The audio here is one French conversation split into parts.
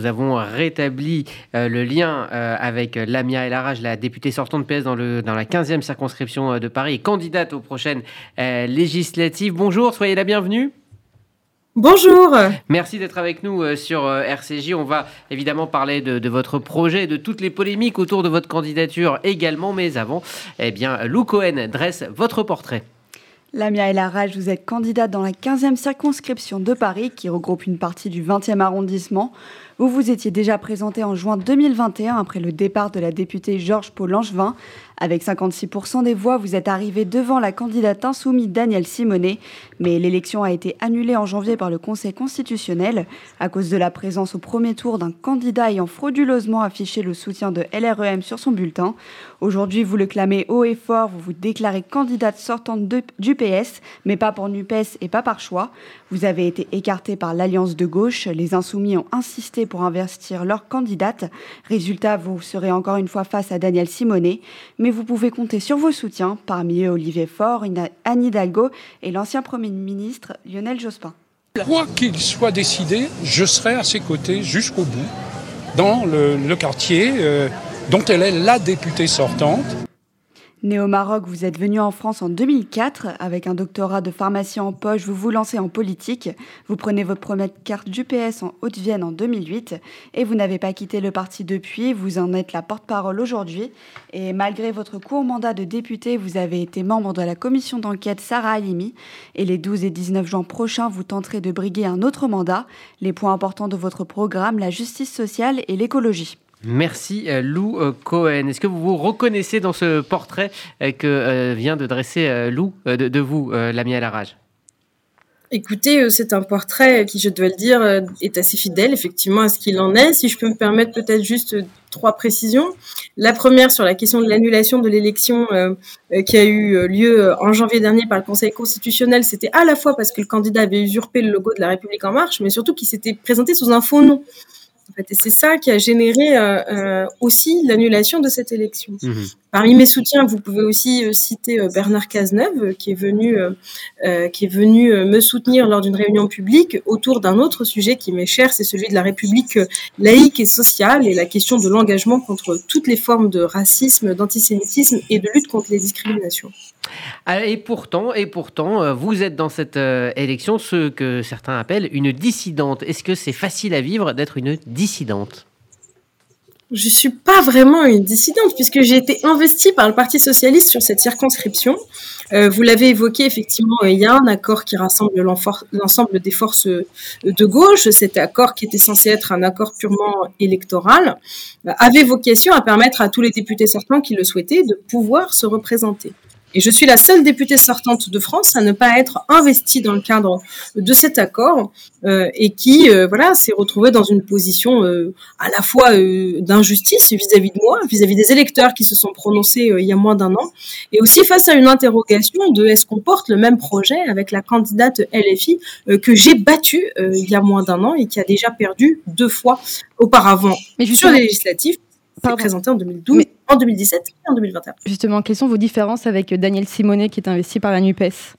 Nous avons rétabli euh, le lien euh, avec Lamia El Araj, la députée sortante PS dans, le, dans la 15e circonscription euh, de Paris et candidate aux prochaines législatives. Bonjour, soyez la bienvenue. Bonjour. Merci d'être avec nous sur RCJ. On va évidemment parler de, de, votre projet, de toutes les polémiques autour de votre candidature également. Mais avant, eh bien, Lou Cohen dresse votre portrait. Lamia El Araj, vous êtes candidate dans la 15e circonscription de Paris qui regroupe une partie du 20e arrondissement. Vous vous étiez déjà présenté en juin 2021 après le départ de la députée Georges Paul Langevin. Avec 56% des voix, vous êtes arrivé devant la candidate insoumise Danielle Simonet, mais l'élection a été annulée en janvier par le Conseil constitutionnel à cause de la présence au premier tour d'un candidat ayant frauduleusement affiché le soutien de LREM sur son bulletin. Aujourd'hui, vous le clamez haut et fort, vous vous déclarez candidate sortante du PS, mais pas pour NUPES et pas par choix. Vous avez été écarté par l'Alliance de gauche. Les insoumis ont insisté pour investir leur candidate. Résultat, vous serez encore une fois face à Daniel Simonet, mais vous pouvez compter sur vos soutiens, parmi eux Olivier Faure, Anne Hidalgo et l'ancien Premier ministre Lionel Jospin. Quoi qu'il soit décidé, je serai à ses côtés jusqu'au bout, dans le, quartier euh, dont elle est la députée sortante. Né au Maroc, vous êtes venu en France en 2004. Avec un doctorat de pharmacie en poche, vous vous lancez en politique. Vous prenez votre première carte du PS en Haute-Vienne en 2008 et vous n'avez pas quitté le parti depuis. Vous en êtes la porte-parole aujourd'hui. Et malgré votre court mandat de député, vous avez été membre de la commission d'enquête Sarah Halimi. Et les 12 et 19 juin prochains, vous tenterez de briguer un autre mandat. Les points importants de votre programme, la justice sociale et l'écologie. Merci euh, Lou euh, Cohen. Est-ce que vous vous reconnaissez dans ce portrait euh, que vient de dresser Lou de, vous, l'ami à la rage Écoutez, c'est un portrait qui, je dois le dire, est assez fidèle effectivement à ce qu'il en est. Si je peux me permettre peut-être juste trois précisions. La première sur la question de l'annulation de l'élection qui a eu lieu en janvier dernier par le Conseil constitutionnel, c'était à la fois parce que le candidat avait usurpé le logo de la République en marche, mais surtout qu'il s'était présenté sous un faux nom. Et c'est ça qui a généré euh, euh, aussi l'annulation de cette élection. Mhm. Parmi mes soutiens, vous pouvez aussi euh, citer Bernard Cazeneuve, qui est venu, qui est venu me soutenir lors d'une réunion publique autour d'un autre sujet qui m'est cher, c'est celui de la République laïque et sociale et la question de l'engagement contre toutes les formes de racisme, d'antisémitisme et de lutte contre les discriminations. Ah, et pourtant, euh, vous êtes dans cette euh, élection ce que certains appellent une dissidente. Est-ce que c'est facile à vivre d'être une dissidente? Je suis pas vraiment une dissidente puisque j'ai été investie par le Parti socialiste sur cette circonscription. Euh, vous l'avez évoqué effectivement, il y a un accord qui rassemble l'ensemble des forces de gauche. Cet accord qui était censé être un accord purement électoral avait vocation à permettre à tous les députés sortants qui le souhaitaient de pouvoir se représenter. Et je suis la seule députée sortante de France à ne pas être investie dans le cadre de cet accord euh, et qui euh, voilà s'est retrouvée dans une position euh, à la fois euh, d'injustice vis-à-vis de moi, vis-à-vis des électeurs qui se sont prononcés il y a moins d'un an, et aussi face à une interrogation de est-ce qu'on porte le même projet avec la candidate LFI que j'ai battue il y a moins d'un an et qui a déjà perdu deux fois auparavant Mais sur les législatives présenté en 2012, en 2017 et en 2021. Justement, quelles sont vos différences avec Daniel Simonet qui est investi par la NUPES?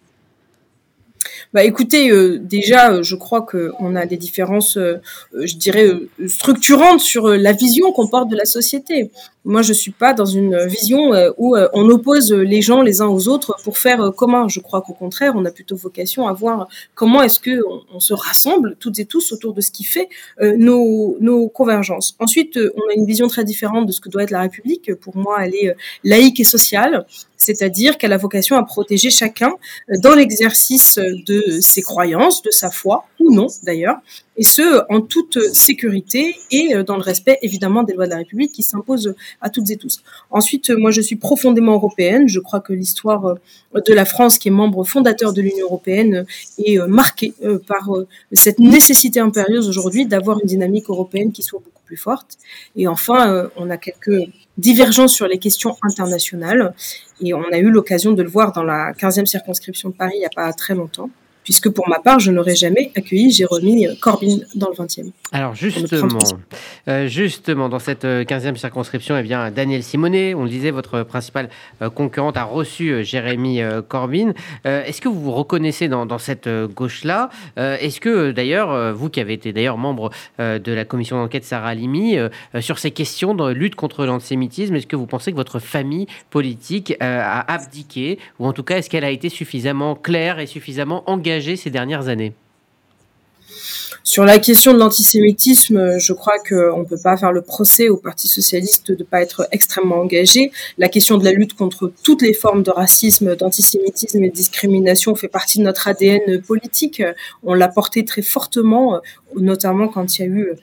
Bah écoutez, euh, déjà, euh, je crois qu'on a des différences, euh, je dirais, structurantes sur la vision qu'on porte de la société. Moi, je suis pas dans une vision où on oppose les gens les uns aux autres pour faire commun. Je crois qu'au contraire, on a plutôt vocation à voir comment est-ce que on, se rassemble toutes et tous autour de ce qui fait nos, nos convergences. Ensuite, on a une vision très différente de ce que doit être la République. Pour moi, elle est laïque et sociale c'est-à-dire qu'elle a vocation à protéger chacun euh, dans l'exercice de ses croyances, de sa foi, ou non d'ailleurs, et ce, en toute sécurité et euh, dans le respect évidemment des lois de la République qui s'imposent à toutes et tous. Ensuite, moi je suis profondément européenne, je crois que l'histoire euh, de la France, qui est membre fondateur de l'Union européenne, est marquée par cette nécessité impérieuse aujourd'hui d'avoir une dynamique européenne qui soit beaucoup plus forte. Et enfin, on a quelques divergences sur les questions internationales. Et on a eu l'occasion de le voir dans la 15e circonscription de Paris il n'y a pas très longtemps puisque pour ma part, je n'aurais jamais accueilli Jérémy Corbyn dans le 20e. Alors justement, euh, justement, dans cette 15e circonscription, eh bien, Daniel Simonet, on le disait, votre principale concurrente a reçu Jérémy Corbyn. Est-ce que vous vous reconnaissez dans, dans cette gauche-là? Est-ce que d'ailleurs, vous qui avez été d'ailleurs membre de la commission d'enquête Sarah Limi, sur ces questions de lutte contre l'antisémitisme, est-ce que vous pensez que votre famille politique a abdiqué, ou en tout cas, est-ce qu'elle a été suffisamment claire et suffisamment engagée ces dernières années sur la question de l'antisémitisme, je crois qu'on ne peut pas faire le procès au Parti socialiste de ne pas être extrêmement engagé. La question de la lutte contre toutes les formes de racisme, d'antisémitisme et de discrimination fait partie de notre ADN politique. On l'a porté très fortement, notamment quand il y a eu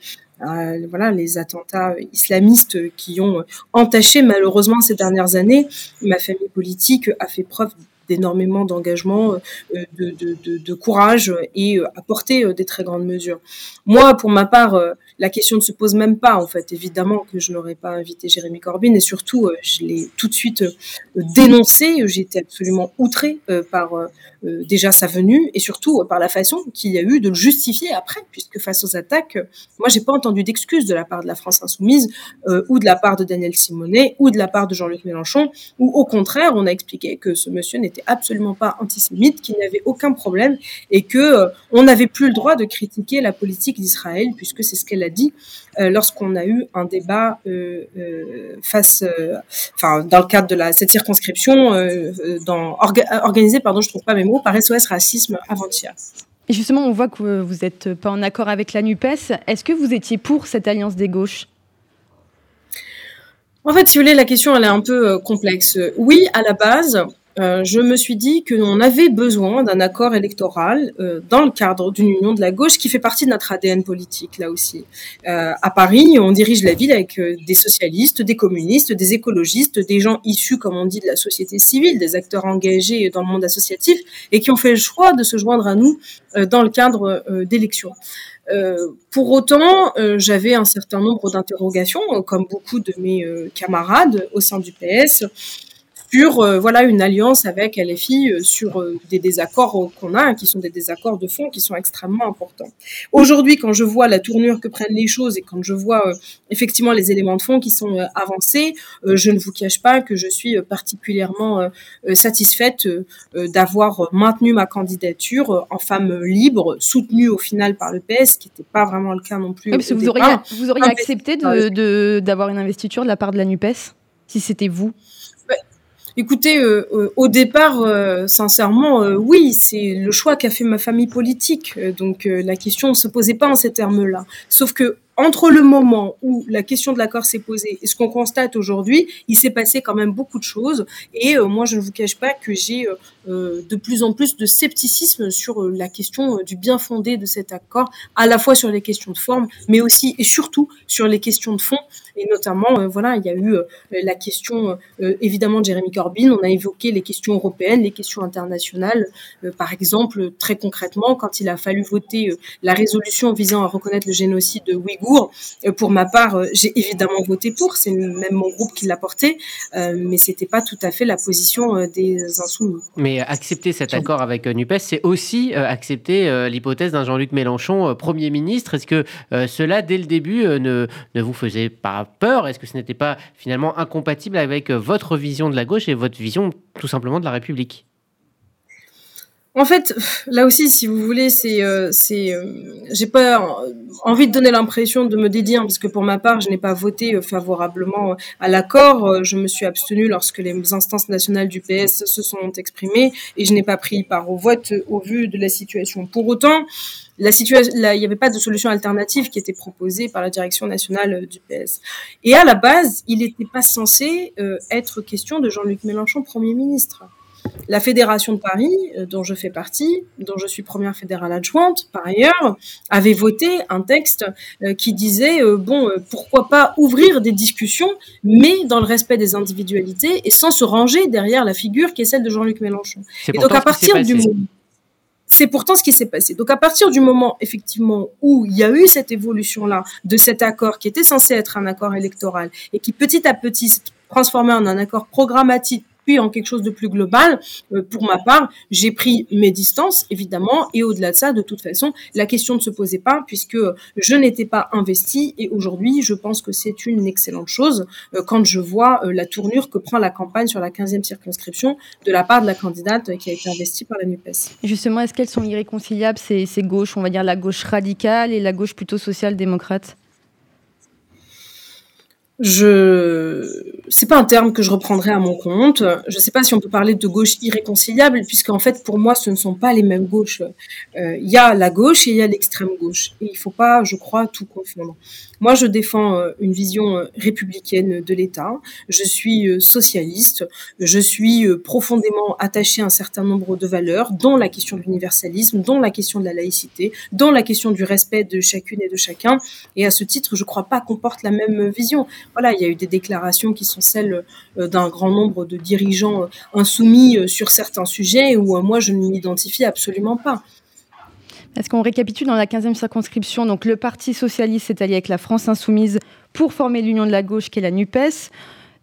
euh, voilà les attentats islamistes qui ont entaché malheureusement ces dernières années. Ma famille politique a fait preuve d'énormément d'engagement, euh, de, de, de, courage et euh, apporter des très grandes mesures. Moi, pour ma part, la question ne se pose même pas, en fait. Évidemment que je n'aurais pas invité Jérémy Corbyn et surtout, je l'ai tout de suite dénoncé. J'étais absolument outrée par euh, déjà sa venue et surtout euh, par la façon qu'il y a eu de le justifier après, puisque face aux attaques, euh, moi j'ai pas entendu d'excuses de la part de la France insoumise ou de la part de Daniel Simonet ou de la part de Jean-Luc Mélenchon, ou au contraire on a expliqué que ce monsieur n'était absolument pas antisémite, qu'il n'avait aucun problème et que on n'avait plus le droit de critiquer la politique d'Israël puisque c'est ce qu'elle a dit lorsqu'on a eu un débat face, enfin dans le cadre de la cette circonscription dans organisé pardon je trouve pas mes par SOS Racisme avant-hier. Et justement, on voit que vous n'êtes pas en accord avec la NUPES. Est-ce que vous étiez pour cette alliance des gauches? En fait, si vous voulez, la question, elle est un peu euh, complexe. Oui, à la base, euh, je me suis dit qu'on avait besoin d'un accord électoral euh, dans le cadre d'une union de la gauche qui fait partie de notre ADN politique, là aussi. Euh, à Paris, on dirige la ville avec des socialistes, des communistes, des écologistes, des gens issus, comme on dit, de la société civile, des acteurs engagés dans le monde associatif et qui ont fait le choix de se joindre à nous dans le cadre d'élections. pour autant, j'avais un certain nombre d'interrogations, comme beaucoup de mes camarades au sein du PS, sur euh, voilà une alliance avec LFI euh, sur euh, des désaccords qu'on a, qui sont des désaccords de fond qui sont extrêmement importants. Aujourd'hui, quand je vois la tournure que prennent les choses et quand je vois effectivement les éléments de fond qui sont avancés, je ne vous cache pas que je suis particulièrement satisfaite d'avoir maintenu ma candidature en femme libre, soutenue au final par le PS, qui n'était pas vraiment le cas non plus. parce que vous auriez, vous auriez accepté d'avoir une investiture de la part de la NUPES si c'était vous? Écoutez, euh, euh, au départ, euh, sincèrement, oui, c'est le choix qu'a fait ma famille politique. donc la question ne se posait pas en ces termes-là. Sauf que entre le moment où la question de l'accord s'est posée et ce qu'on constate aujourd'hui, il s'est passé quand même beaucoup de choses. Et moi, je ne vous cache pas que j'ai de plus en plus de scepticisme sur la question du bien fondé de cet accord, à la fois sur les questions de forme, mais aussi et surtout sur les questions de fond. Et notamment, voilà, il y a eu la question évidemment de Jérémy Corbyn. On a évoqué les questions européennes, les questions internationales. par exemple, très concrètement, quand il a fallu voter la résolution visant à reconnaître le génocide de Ouïghours euh, pour ma part, euh, j'ai évidemment voté pour, c'est même mon groupe qui l'a porté, euh, mais c'était pas tout à fait la position des insoumis. Mais accepter cet accord avec NUPES, c'est aussi accepter l'hypothèse d'un Jean-Luc Mélenchon Premier ministre. Est-ce que cela, dès le début, ne, ne vous faisait pas peur? Est-ce que ce n'était pas finalement incompatible avec votre vision de la gauche et votre vision tout simplement de la République? En fait, là aussi, si vous voulez, c'est, euh, euh, j'ai pas envie de donner l'impression de me dédire, parce que pour ma part, je n'ai pas voté euh, favorablement à l'accord. Je me suis abstenue lorsque les instances nationales du PS se sont exprimées, et je n'ai pas pris part au vote au vu de la situation. Pour autant, la situation, il n'y avait pas de solution alternative qui était proposée par la direction nationale du PS. Et à la base, il n'était pas censé être question de Jean-Luc Mélenchon Premier ministre. La Fédération de Paris, euh, dont je fais partie, dont je suis première fédérale adjointe par ailleurs, avait voté un texte euh, qui disait euh, bon pourquoi pas ouvrir des discussions, mais dans le respect des individualités et sans se ranger derrière la figure qui est celle de Jean-Luc Mélenchon. Et donc à partir du moment c'est pourtant ce qui s'est passé. Donc à partir du moment effectivement où il y a eu cette évolution là de cet accord qui était censé être un accord électoral et qui petit à petit s'est transformé en un accord programmatique puis en quelque chose de plus global, pour ma part, j'ai pris mes distances, évidemment, et au-delà de ça, de toute façon, la question ne se posait pas puisque je n'étais pas investie et aujourd'hui, je pense que c'est une excellente chose quand je vois la tournure que prend la campagne sur la 15e circonscription de la part de la candidate qui a été investie par la NUPES. Justement, est-ce qu'elles sont irréconciliables, ces, ces gauches, on va dire la gauche radicale et la gauche plutôt social-démocrate? Je c'est pas un terme que je reprendrai à mon compte. Je sais pas si on peut parler de gauche irréconciliable, puisqu'en fait pour moi ce ne sont pas les mêmes gauches. Euh, il y a la gauche et il y a l'extrême gauche, et il faut pas, je crois, tout confondre. Moi, je défends euh, une vision euh, républicaine de l'État. Je suis socialiste. Je suis profondément attachée à un certain nombre de valeurs, dont la question de l'universalisme, dont la question de la laïcité, dont la question du respect de chacune et de chacun. Et à ce titre, je ne crois pas qu'on porte la même vision. Voilà, il y a eu des déclarations qui sont celles d'un grand nombre de dirigeants insoumis sur certains sujets où moi, je ne m'identifie absolument pas. Est-ce qu'on récapitule dans la 15e circonscription Donc le Parti socialiste s'est allié avec la France insoumise pour former l'union de la gauche qui est la NUPES.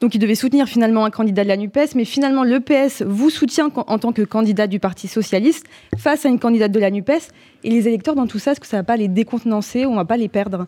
Donc il devait soutenir finalement un candidat de la NUPES, mais finalement le PS vous soutient en tant que candidat du Parti socialiste face à une candidate de la NUPES. Et les électeurs dans tout ça, est-ce que ça ne va pas les décontenancer ou on ne va pas les perdre?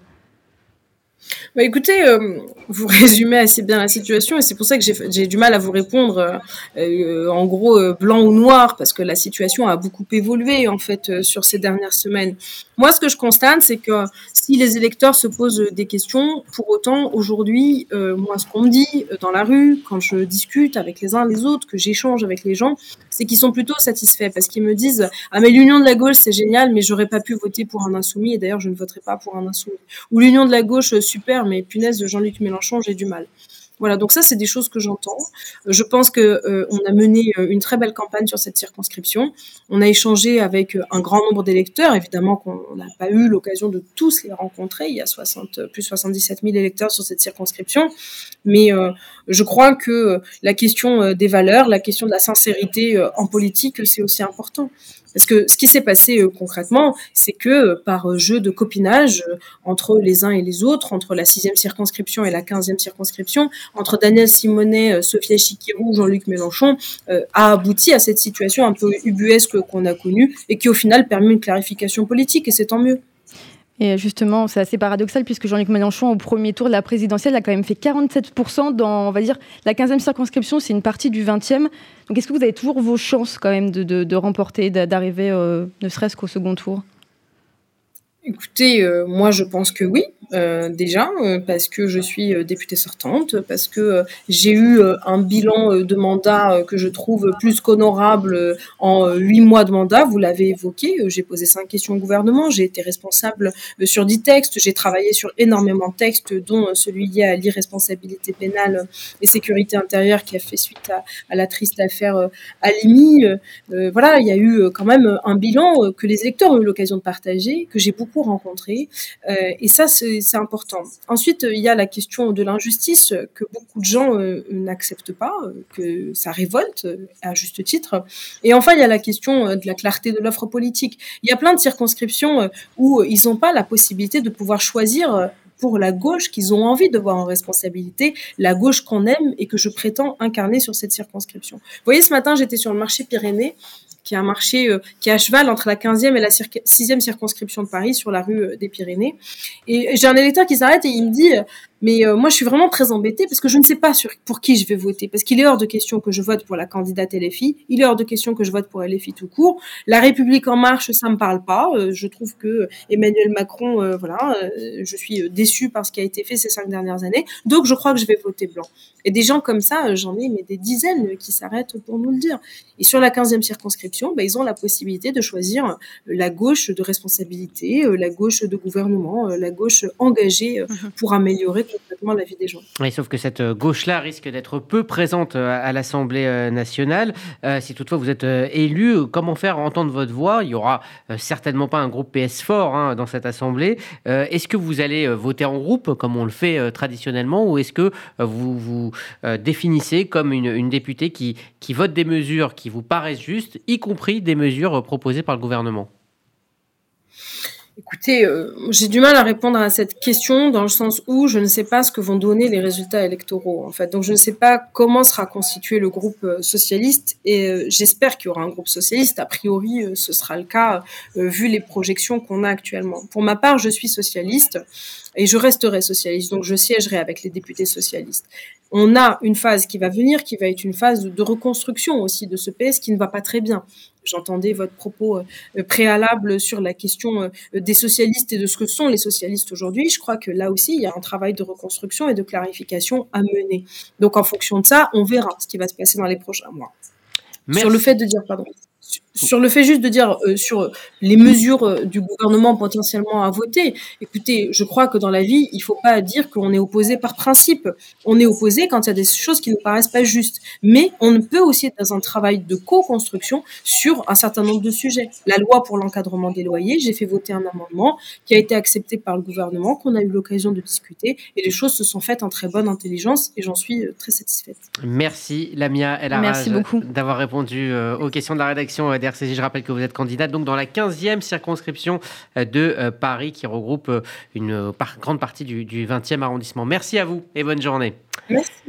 Bah écoutez, euh, vous résumez assez bien la situation et c'est pour ça que j'ai du mal à vous répondre euh, euh, en gros blanc ou noir parce que la situation a beaucoup évolué en fait sur ces dernières semaines. Moi, ce que je constate, c'est que si les électeurs se posent des questions, pour autant aujourd'hui, moi, ce qu'on me dit dans la rue, quand je discute avec les uns les autres, que j'échange avec les gens, c'est qu'ils sont plutôt satisfaits parce qu'ils me disent ah mais l'union de la gauche c'est génial, mais j'aurais pas pu voter pour un insoumis et d'ailleurs je ne voterai pas pour un insoumis. Ou l'union de la gauche super, mais punaise de Jean-Luc Mélenchon, j'ai du mal. Voilà, donc ça, c'est des choses que j'entends. Je pense que euh, on a mené euh, une très belle campagne sur cette circonscription. On a échangé avec euh, un grand nombre d'électeurs. Évidemment qu'on n'a pas eu l'occasion de tous les rencontrer. Il y a 60, plus 77 000 électeurs sur cette circonscription. Mais je crois que la question des valeurs, la question de la sincérité en politique, c'est aussi important. Parce que ce qui s'est passé euh, concrètement, c'est que euh, par euh, jeu de copinage entre les uns et les autres, entre la sixième circonscription et la quinzième circonscription, entre Daniel Simonet, Sophia Chikirou, Jean-Luc Mélenchon, a abouti à cette situation un peu ubuesque qu'on a connue et qui au final permet une clarification politique et c'est tant mieux. Et justement, c'est assez paradoxal puisque Jean-Luc Mélenchon, au premier tour de la présidentielle, a quand même fait 47% dans, on va dire, la 15e circonscription, c'est une partie du 20e. Donc est-ce que vous avez toujours vos chances quand même de, de, remporter, d'arriver euh, ne serait-ce qu'au second tour? Écoutez, euh, moi je pense que oui. Euh, déjà euh, parce que je suis euh, députée sortante, parce que j'ai eu un bilan de mandat que je trouve plus qu'honorable en huit mois de mandat. Vous l'avez évoqué, j'ai posé cinq questions au gouvernement, j'ai été responsable sur dix textes, j'ai travaillé sur énormément de textes, dont celui lié à l'irresponsabilité pénale et sécurité intérieure qui a fait suite à, à la triste affaire Alimi. voilà, il y a eu quand même un bilan que les électeurs ont eu l'occasion de partager, que j'ai beaucoup rencontré, et ça c'est important. Ensuite, il y a la question de l'injustice que beaucoup de gens euh, n'acceptent pas, euh, que ça révolte euh, à juste titre. Et enfin, il y a la question de la clarté de l'offre politique. Il y a plein de circonscriptions où ils n'ont pas la possibilité de pouvoir choisir pour la gauche qu'ils ont envie de voir en responsabilité, la gauche qu'on aime et que je prétends incarner sur cette circonscription. Vous voyez, ce matin, j'étais sur le marché Pyrénées qui est un marché euh, qui est à cheval entre la 15e et la 6e circonscription de Paris sur la rue euh, des Pyrénées. Et j'ai un électeur qui s'arrête et il me dit mais euh, moi, je suis vraiment très embêtée parce que je ne sais pas sur, pour qui je vais voter. Parce qu'il est hors de question que je vote pour la candidate LFI. Il est hors de question que je vote pour LFI tout court. La République en marche, ça me parle pas. Euh, je trouve que Emmanuel Macron, euh, voilà, je suis déçue par ce qui a été fait ces cinq dernières années. Donc, je crois que je vais voter blanc. Et des gens comme ça, j'en ai mais des dizaines qui s'arrêtent pour nous le dire. Et sur la 15e circonscription, bah, ils ont la possibilité de choisir la gauche de responsabilité, la gauche de gouvernement, la gauche engagée mmh pour améliorer sauf que cette euh, gauche-là risque d'être peu présente euh, à l'Assemblée euh, nationale. si toutefois vous êtes élu, comment faire entendre votre voix? Il y aura certainement pas un groupe PS fort hein, dans cette Assemblée. est-ce que vous allez voter en groupe, comme on le fait traditionnellement, ou est-ce que vous vous définissez comme une, une députée qui, qui vote des mesures qui vous paraissent justes, y compris des mesures proposées par le gouvernement? Écoutez, euh, j'ai du mal à répondre à cette question dans le sens où je ne sais pas ce que vont donner les résultats électoraux. En fait, donc je ne sais pas comment sera constitué le groupe euh, socialiste et euh, j'espère qu'il y aura un groupe socialiste. A priori, ce sera le cas vu les projections qu'on a actuellement. Pour ma part, je suis socialiste et je resterai socialiste, donc je siégerai avec les députés socialistes. On a une phase qui va venir, qui va être une phase de reconstruction aussi de ce PS qui ne va pas très bien. J'entendais votre propos euh, préalable sur la question euh, des socialistes et de ce que sont les socialistes aujourd'hui. Je crois que là aussi, il y a un travail de reconstruction et de clarification à mener. Donc, en fonction de ça, on verra ce qui va se passer dans les prochains mois. Sur le fait de dire, pardon, sur le fait juste de dire euh, sur les mesures euh, du gouvernement potentiellement à voter, écoutez, je crois que dans la vie, il faut pas dire qu'on est opposé par principe. On est opposé quand il y a des choses qui ne paraissent pas justes. Mais on peut aussi être dans un travail de co-construction sur un certain nombre de sujets. La loi pour l'encadrement des loyers, j'ai fait voter un amendement qui a été accepté par le gouvernement, qu'on a eu l'occasion de discuter, et les choses se sont faites en très bonne intelligence, et j'en suis euh, très satisfaite. Merci Lamia El Merci beaucoup d'avoir répondu aux questions de la rédaction je rappelle que vous êtes candidate donc dans la 15e circonscription euh, de euh, Paris qui regroupe euh, une grande partie du, du 20e arrondissement. Merci à vous et bonne journée. Merci.